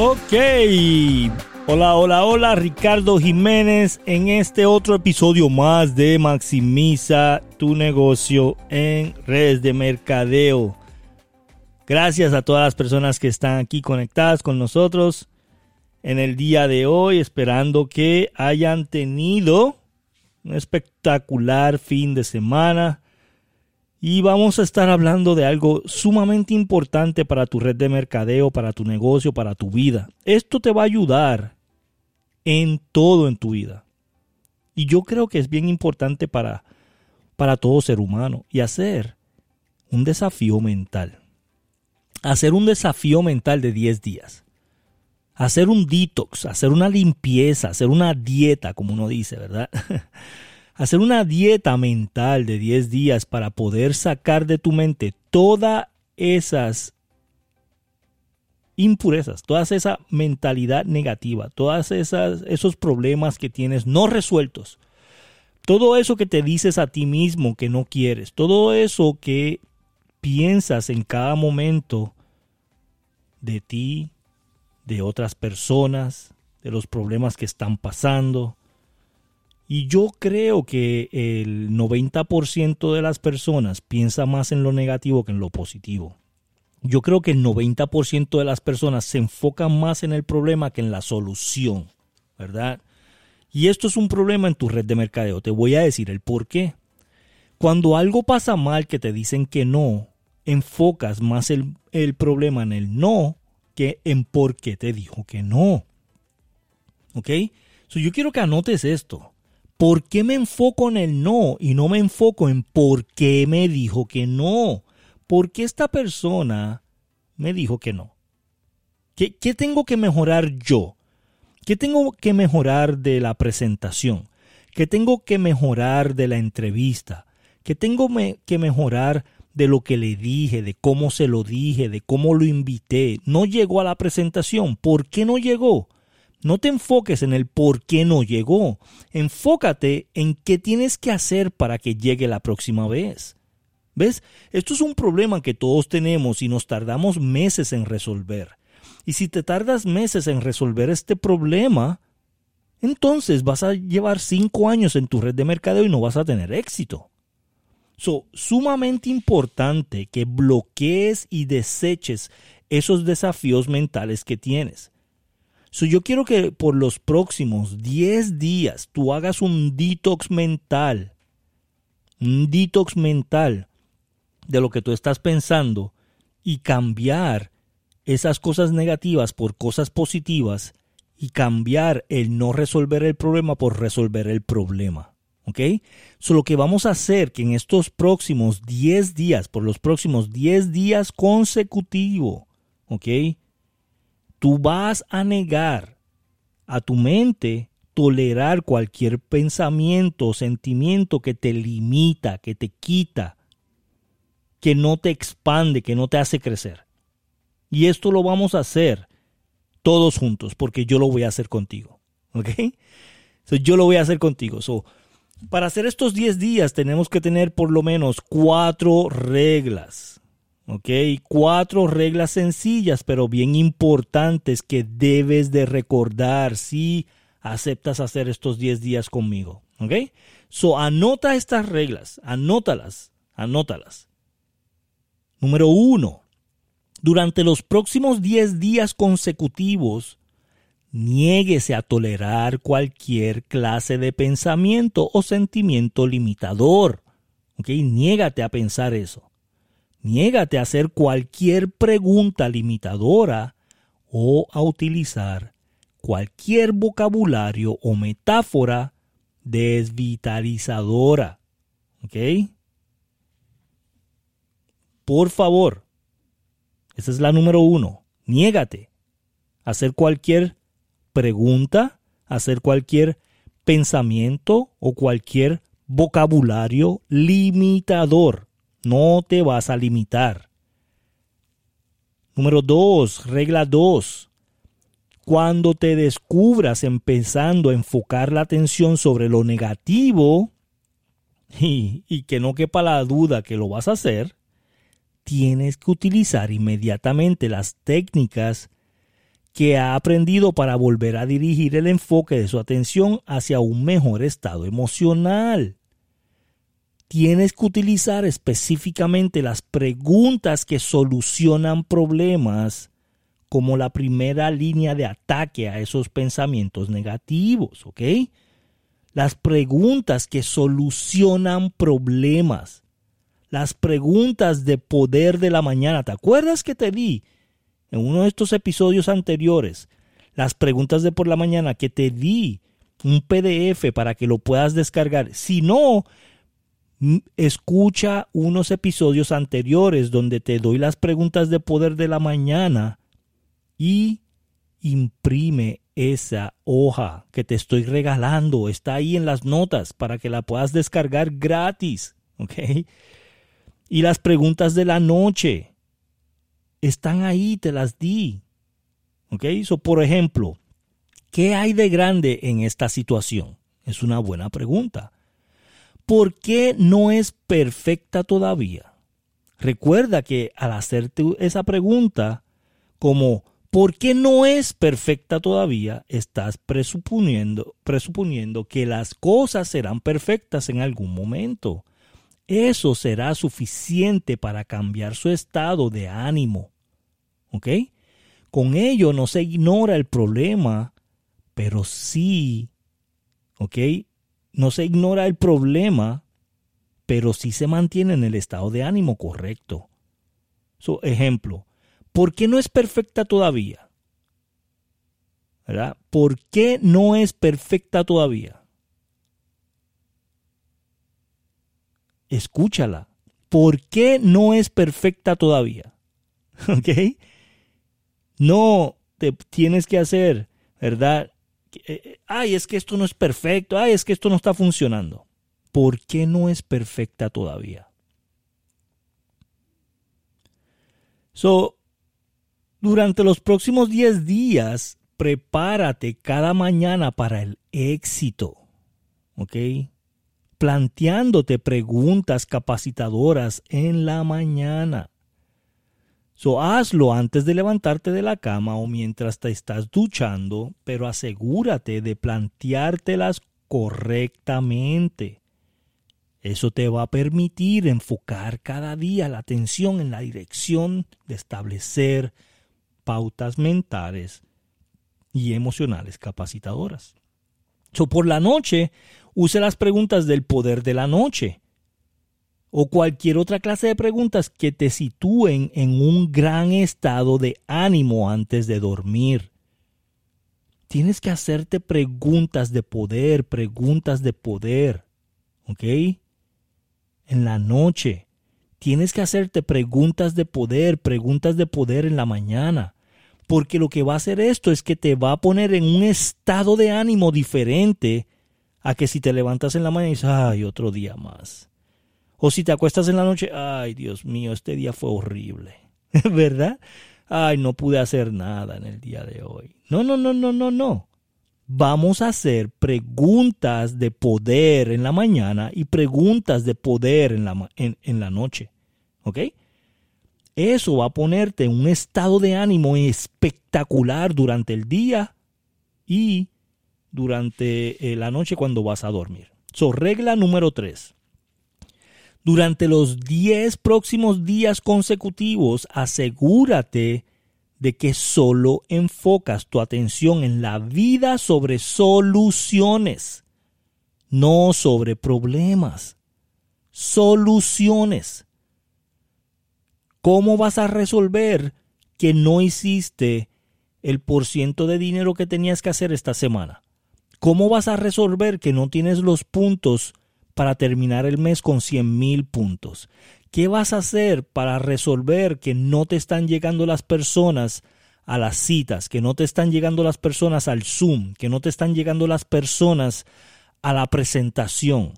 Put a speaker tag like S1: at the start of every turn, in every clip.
S1: Ok. Hola, hola, hola, Ricardo Jiménez en este otro episodio más de Maximiza tu negocio en redes de mercadeo. Gracias a todas las personas que están aquí conectadas con nosotros en el día de hoy, esperando que hayan tenido un espectacular fin de semana y vamos a estar hablando de algo sumamente importante para tu red de mercadeo, para tu negocio, para tu vida. Esto te va a ayudar en todo en tu vida. Y yo creo que es bien importante para, para todo ser humano. Y hacer un desafío mental. Hacer un desafío mental de 10 días. Hacer un detox, hacer una limpieza, hacer una dieta, como uno dice, ¿verdad? hacer una dieta mental de 10 días para poder sacar de tu mente todas esas impurezas, toda esa mentalidad negativa, todos esos problemas que tienes no resueltos, todo eso que te dices a ti mismo que no quieres, todo eso que piensas en cada momento de ti, de otras personas, de los problemas que están pasando, y yo creo que el 90% de las personas piensa más en lo negativo que en lo positivo. Yo creo que el 90% de las personas se enfocan más en el problema que en la solución, ¿verdad? Y esto es un problema en tu red de mercadeo. Te voy a decir el por qué. Cuando algo pasa mal que te dicen que no, enfocas más el, el problema en el no que en por qué te dijo que no. ¿Ok? So, yo quiero que anotes esto. ¿Por qué me enfoco en el no y no me enfoco en por qué me dijo que no? ¿Por qué esta persona me dijo que no? ¿Qué, qué tengo que mejorar yo? ¿Qué tengo que mejorar de la presentación? ¿Qué tengo que mejorar de la entrevista? ¿Qué tengo que mejorar de lo que le dije, de cómo se lo dije, de cómo lo invité? No llegó a la presentación. ¿Por qué no llegó? No te enfoques en el por qué no llegó. Enfócate en qué tienes que hacer para que llegue la próxima vez. ¿Ves? Esto es un problema que todos tenemos y nos tardamos meses en resolver. Y si te tardas meses en resolver este problema, entonces vas a llevar cinco años en tu red de mercadeo y no vas a tener éxito. So, sumamente importante que bloquees y deseches esos desafíos mentales que tienes yo quiero que por los próximos 10 días tú hagas un detox mental. Un detox mental de lo que tú estás pensando y cambiar esas cosas negativas por cosas positivas y cambiar el no resolver el problema por resolver el problema. ¿Ok? So, lo que vamos a hacer que en estos próximos 10 días, por los próximos 10 días consecutivos, ¿ok? tú vas a negar a tu mente tolerar cualquier pensamiento o sentimiento que te limita, que te quita, que no te expande, que no te hace crecer. Y esto lo vamos a hacer todos juntos, porque yo lo voy a hacer contigo. ¿Ok? yo lo voy a hacer contigo. Para hacer estos 10 días tenemos que tener por lo menos cuatro reglas. ¿ok? Cuatro reglas sencillas, pero bien importantes que debes de recordar si aceptas hacer estos 10 días conmigo, ¿ok? So, anota estas reglas, anótalas, anótalas. Número uno, durante los próximos 10 días consecutivos, niéguese a tolerar cualquier clase de pensamiento o sentimiento limitador. ¿Ok? Niégate a pensar eso. Niégate a hacer cualquier pregunta limitadora o a utilizar cualquier vocabulario o metáfora desvitalizadora. ¿Ok? Por favor, esa es la número uno. Niégate a hacer cualquier pregunta, hacer cualquier pensamiento o cualquier vocabulario limitador. No te vas a limitar. Número dos, regla dos. Cuando te descubras empezando a enfocar la atención sobre lo negativo, y, y que no quepa la duda que lo vas a hacer, tienes que utilizar inmediatamente las técnicas que ha aprendido para volver a dirigir el enfoque de su atención hacia un mejor estado emocional. Tienes que utilizar específicamente las preguntas que solucionan problemas como la primera línea de ataque a esos pensamientos negativos, ¿ok? Las preguntas que solucionan problemas. Las preguntas de poder de la mañana. ¿Te acuerdas que te di en uno de estos episodios anteriores, las preguntas de por la mañana que te di un PDF para que lo puedas descargar. Si no, escucha unos episodios anteriores donde te doy las preguntas de poder de la mañana y imprime esa hoja que te estoy regalando. Está ahí en las notas para que la puedas descargar gratis. Y las preguntas de la noche están ahí, te las di. ¿Ok? So, por ejemplo, ¿qué hay de grande en esta situación? Es una buena pregunta. ¿Por qué no es perfecta todavía? Recuerda que al hacerte esa pregunta, como ¿por qué no es perfecta todavía? Estás presuponiendo, presuponiendo que las cosas serán perfectas en algún momento. Eso será suficiente para cambiar su estado de ánimo. ¿Ok? Con ello no se ignora el problema, pero sí, ¿ok? No se ignora el problema, pero sí se mantiene en el estado de ánimo correcto. So, ejemplo, ¿por qué no es perfecta todavía? ¿Verdad? ¿Por qué no es perfecta todavía? Escúchala. ¿Por qué no es perfecta todavía? ¿Ok? No te tienes que hacer, ¿verdad? Eh, eh, ay, es que esto no es perfecto. Ay, es que esto no está funcionando. ¿Por qué no es perfecta todavía? So, durante los próximos 10 días, prepárate cada mañana para el éxito. ¿Ok? Planteándote preguntas capacitadoras en la mañana. So, hazlo antes de levantarte de la cama o mientras te estás duchando, pero asegúrate de planteártelas correctamente. Eso te va a permitir enfocar cada día la atención en la dirección de establecer pautas mentales y emocionales capacitadoras. So, por la noche, use las preguntas del poder de la noche o cualquier otra clase de preguntas que te sitúen en un gran estado de ánimo antes de dormir. Tienes que hacerte preguntas de poder, preguntas de poder. ¿Ok? En la noche. Tienes que hacerte preguntas de poder, preguntas de poder en la mañana. Porque lo que va a hacer esto es que te va a poner en un estado de ánimo diferente a que si te levantas en la mañana y dices, ay, otro día más. O si te acuestas en la noche, ay, Dios mío, este día fue horrible. ¿Verdad? Ay, no pude hacer nada en el día de hoy. No, no, no, no, no, no. Vamos a hacer preguntas de poder en la mañana y preguntas de poder en la, en, en la noche. ¿Ok? Eso va a ponerte en un estado de ánimo espectacular durante el día y durante eh, la noche cuando vas a dormir. So, regla número 3. Durante los 10 próximos días consecutivos, asegúrate de que solo enfocas tu atención en la vida sobre soluciones, no sobre problemas. Soluciones. ¿Cómo vas a resolver que no hiciste el porciento de dinero que tenías que hacer esta semana? ¿Cómo vas a resolver que no tienes los puntos para terminar el mes con 100 mil puntos? ¿Qué vas a hacer para resolver que no te están llegando las personas a las citas, que no te están llegando las personas al Zoom, que no te están llegando las personas a la presentación?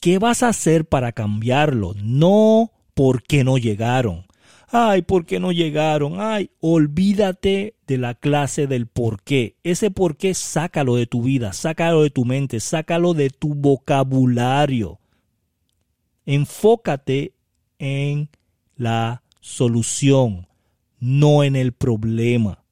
S1: ¿Qué vas a hacer para cambiarlo? No porque no llegaron. Ay, ¿por qué no llegaron? Ay, olvídate de la clase del por qué. Ese por qué sácalo de tu vida, sácalo de tu mente, sácalo de tu vocabulario. Enfócate en la solución, no en el problema.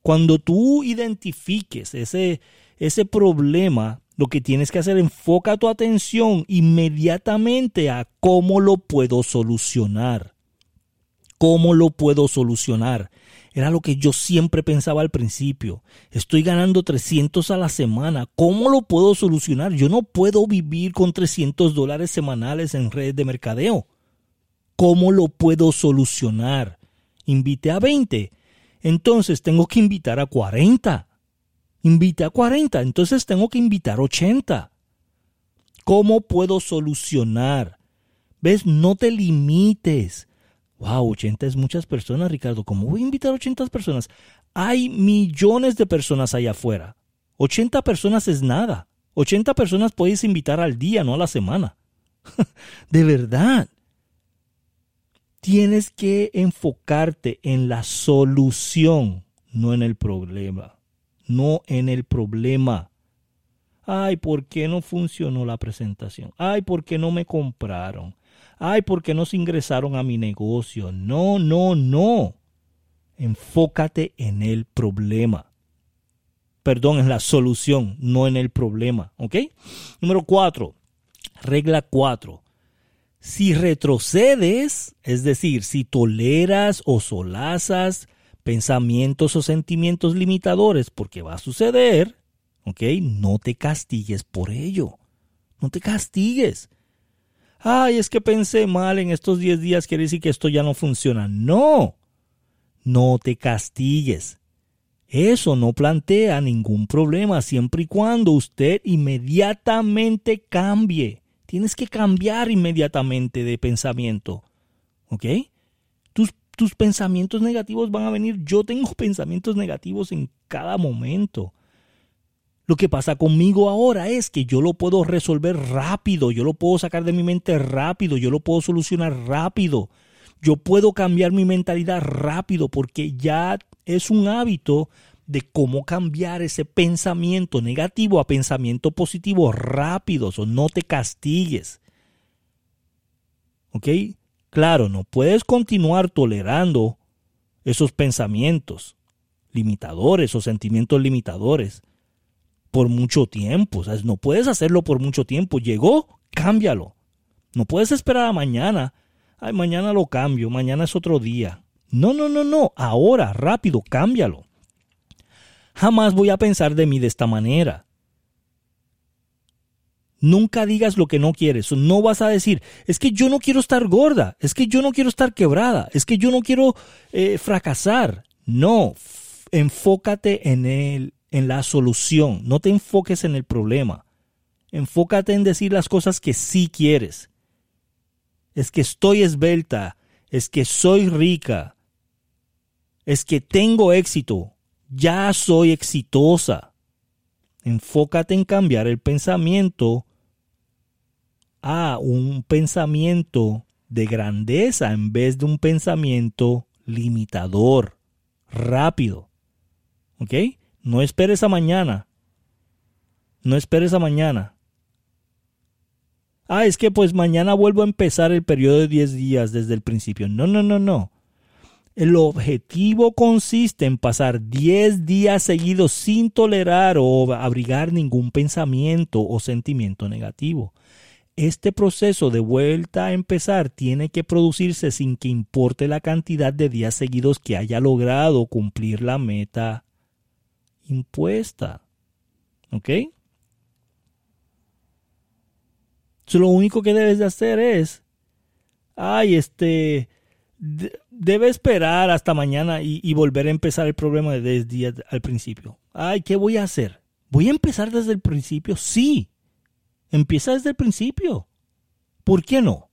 S1: Cuando tú identifiques ese, ese problema, lo que tienes que hacer, enfoca tu atención inmediatamente a cómo lo puedo solucionar. ¿Cómo lo puedo solucionar? Era lo que yo siempre pensaba al principio. Estoy ganando 300 a la semana. ¿Cómo lo puedo solucionar? Yo no puedo vivir con 300 dólares semanales en redes de mercadeo. ¿Cómo lo puedo solucionar? Invité a 20. Entonces tengo que invitar a 40. Invité a 40, entonces tengo que invitar 80. ¿Cómo puedo solucionar? ¿Ves? No te limites. Wow, 80 es muchas personas, Ricardo. ¿Cómo voy a invitar 80 personas? Hay millones de personas allá afuera. 80 personas es nada. 80 personas puedes invitar al día, no a la semana. de verdad. Tienes que enfocarte en la solución, no en el problema no en el problema. Ay, ¿por qué no funcionó la presentación? Ay, ¿por qué no me compraron? Ay, ¿por qué no se ingresaron a mi negocio? No, no, no. Enfócate en el problema. Perdón, en la solución, no en el problema. ¿Ok? Número cuatro. Regla cuatro. Si retrocedes, es decir, si toleras o solazas pensamientos o sentimientos limitadores, porque va a suceder, ¿ok? No te castigues por ello. No te castigues. Ay, es que pensé mal en estos 10 días, quiere decir que esto ya no funciona. No, no te castigues. Eso no plantea ningún problema siempre y cuando usted inmediatamente cambie. Tienes que cambiar inmediatamente de pensamiento. ¿Ok? Tus pensamientos negativos van a venir. Yo tengo pensamientos negativos en cada momento. Lo que pasa conmigo ahora es que yo lo puedo resolver rápido, yo lo puedo sacar de mi mente rápido, yo lo puedo solucionar rápido. Yo puedo cambiar mi mentalidad rápido porque ya es un hábito de cómo cambiar ese pensamiento negativo a pensamiento positivo rápido. O no te castigues. ¿Ok? Claro, no puedes continuar tolerando esos pensamientos limitadores o sentimientos limitadores por mucho tiempo. no puedes hacerlo por mucho tiempo. Llegó, cámbialo. No puedes esperar a mañana. Ay, mañana lo cambio, mañana es otro día. No, no, no, no. Ahora, rápido, cámbialo. Jamás voy a pensar de mí de esta manera. Nunca digas lo que no quieres. No vas a decir, es que yo no quiero estar gorda, es que yo no quiero estar quebrada, es que yo no quiero eh, fracasar. No, enfócate en, el, en la solución, no te enfoques en el problema. Enfócate en decir las cosas que sí quieres. Es que estoy esbelta, es que soy rica, es que tengo éxito, ya soy exitosa. Enfócate en cambiar el pensamiento a un pensamiento de grandeza en vez de un pensamiento limitador, rápido. ¿Ok? No esperes a mañana. No esperes a mañana. Ah, es que pues mañana vuelvo a empezar el periodo de 10 días desde el principio. No, no, no, no. El objetivo consiste en pasar 10 días seguidos sin tolerar o abrigar ningún pensamiento o sentimiento negativo. Este proceso de vuelta a empezar tiene que producirse sin que importe la cantidad de días seguidos que haya logrado cumplir la meta impuesta. ¿Ok? lo único que debes de hacer es, ay, este, debe esperar hasta mañana y, volver a empezar el problema desde al principio. Ay, ¿qué voy a hacer? ¿Voy a empezar desde el principio? Sí. Empieza desde el principio. ¿Por qué no?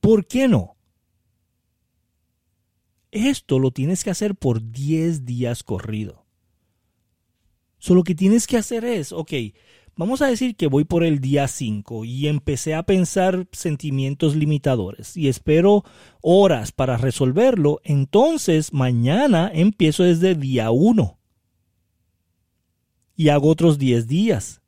S1: ¿Por qué no? Esto lo tienes que hacer por 10 días corrido. Solo lo que tienes que hacer es, ok, vamos a decir que voy por el día 5 y empecé a pensar sentimientos limitadores y espero horas para resolverlo, entonces mañana empiezo desde día 1 y hago otros 10 días.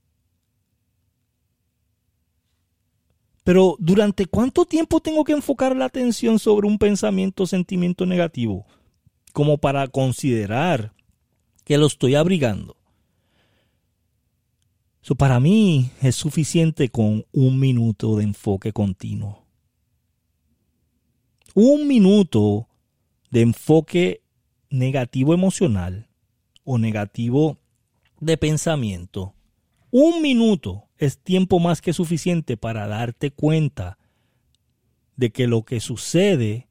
S1: Pero ¿durante cuánto tiempo tengo que enfocar la atención sobre un pensamiento o sentimiento negativo? Como para considerar que lo estoy abrigando. Para mí es suficiente con un minuto de enfoque continuo. Un minuto de enfoque negativo emocional o negativo de pensamiento. Un minuto es tiempo más que suficiente para darte cuenta de que lo que sucede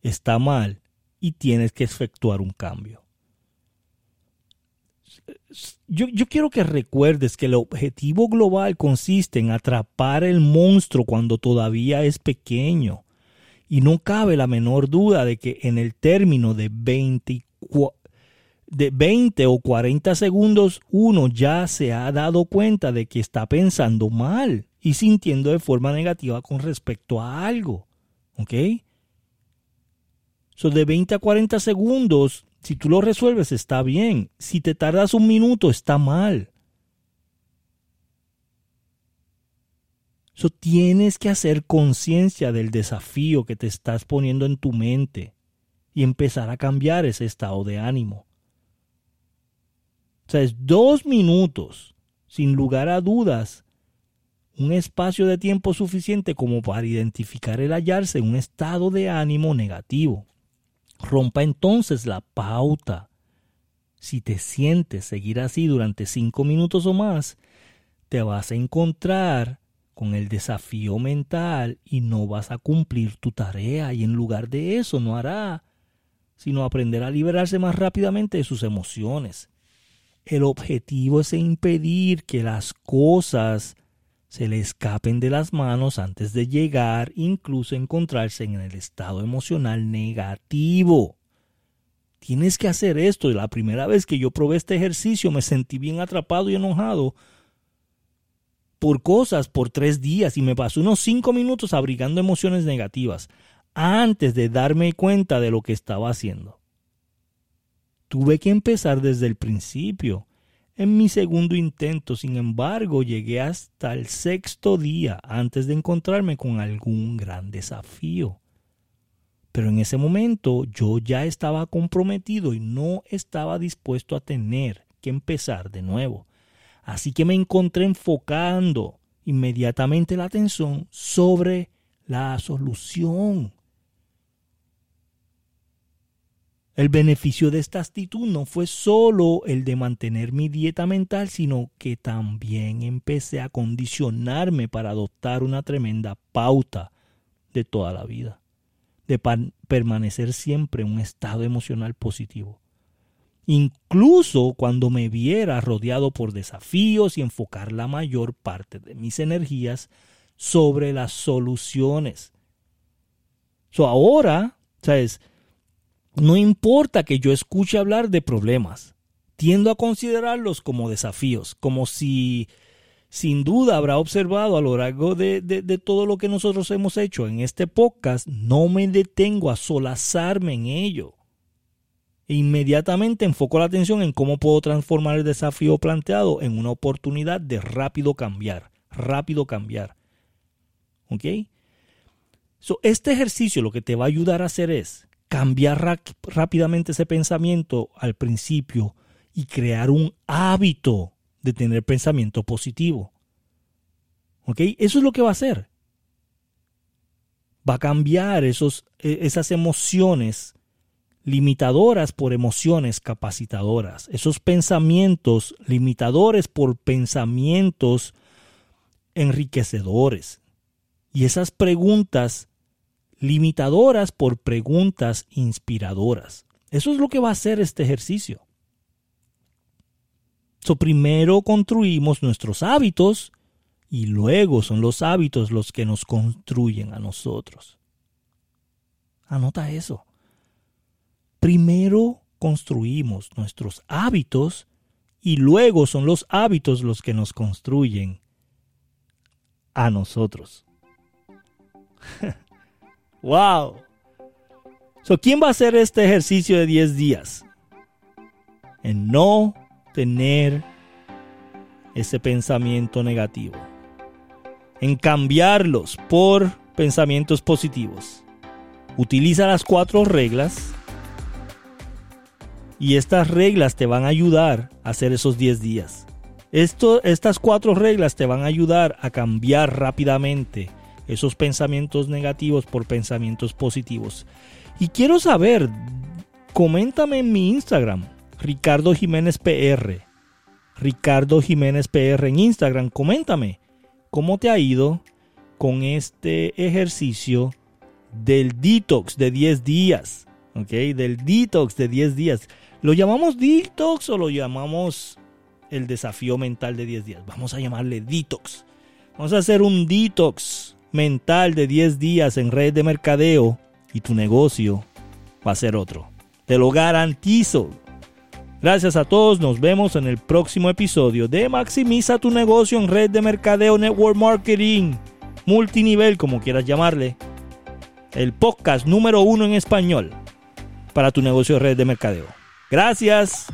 S1: está mal y tienes que efectuar un cambio. Yo, quiero que recuerdes que el objetivo global consiste en atrapar el monstruo cuando todavía es pequeño. Y no cabe la menor duda de que en el término de 24, de 20 o 40 segundos uno ya se ha dado cuenta de que está pensando mal y sintiendo de forma negativa con respecto a algo. ¿Ok? So de 20 a 40 segundos, si tú lo resuelves está bien. Si te tardas un minuto está mal. So tienes que hacer conciencia del desafío que te estás poniendo en tu mente y empezar a cambiar ese estado de ánimo. O sea, es dos minutos, sin lugar a dudas, un espacio de tiempo suficiente como para identificar el hallarse en un estado de ánimo negativo. Rompa entonces la pauta. Si te sientes seguir así durante cinco minutos o más, te vas a encontrar con el desafío mental y no vas a cumplir tu tarea y en lugar de eso no hará sino aprender a liberarse más rápidamente de sus emociones el objetivo es impedir que las cosas se le escapen de las manos antes de llegar, incluso encontrarse en el estado emocional negativo. Tienes que hacer esto. La primera vez que yo probé este ejercicio me sentí bien atrapado y enojado por cosas por tres días y me pasó unos cinco minutos abrigando emociones negativas antes de darme cuenta de lo que estaba haciendo. Tuve que empezar desde el principio. En mi segundo intento, sin embargo, llegué hasta el sexto día antes de encontrarme con algún gran desafío. Pero en ese momento yo ya estaba comprometido y no estaba dispuesto a tener que empezar de nuevo. Así que me encontré enfocando inmediatamente la atención sobre la solución. El beneficio de esta actitud no fue solo el de mantener mi dieta mental, sino que también empecé a condicionarme para adoptar una tremenda pauta de toda la vida, de permanecer siempre en un estado emocional positivo. Incluso cuando me viera rodeado por desafíos y enfocar la mayor parte de mis energías sobre las soluciones. So ahora, ¿sabes? No importa que yo escuche hablar de problemas, tiendo a considerarlos como desafíos, como si sin duda habrá observado a lo largo de, todo lo que nosotros hemos hecho en este podcast, no me detengo a solazarme en ello. E inmediatamente enfoco la atención en cómo puedo transformar el desafío planteado en una oportunidad de rápido cambiar, rápido cambiar. ¿Ok? este ejercicio lo que te va a ayudar a hacer es cambiar rápidamente ese pensamiento al principio y crear un hábito de tener pensamiento positivo. ¿Ok? Eso es lo que va a hacer. Va a cambiar esos, e, esas emociones limitadoras por emociones capacitadoras. Esos pensamientos limitadores por pensamientos enriquecedores. Y esas preguntas limitadoras por preguntas inspiradoras. Eso es lo que va a hacer este ejercicio. So, primero construimos nuestros hábitos y luego son los hábitos los que nos construyen a nosotros. Anota eso. Primero construimos nuestros hábitos y luego son los hábitos los que nos construyen a nosotros. wow. So, ¿Quién va a hacer este ejercicio de 10 días? En no tener ese pensamiento negativo. En cambiarlos por pensamientos positivos. Utiliza las cuatro reglas y estas reglas te van a ayudar a hacer esos 10 días. Estas cuatro reglas te van a ayudar a cambiar rápidamente esos pensamientos negativos por pensamientos positivos. Y quiero saber, coméntame en mi Instagram, Ricardo Jiménez PR. Ricardo Jiménez PR en Instagram, coméntame cómo te ha ido con este ejercicio del detox de 10 días. ¿Ok? Del detox de 10 días. ¿Lo llamamos detox o lo llamamos el desafío mental de 10 días? Vamos a llamarle detox. Vamos a hacer un detox mental de 10 días en red de mercadeo y tu negocio va a ser otro. Te lo garantizo. Gracias a todos, nos vemos en el próximo episodio de Maximiza tu negocio en red de mercadeo, network marketing, multinivel, como quieras llamarle. El podcast número uno en español para tu negocio de red de mercadeo. Gracias.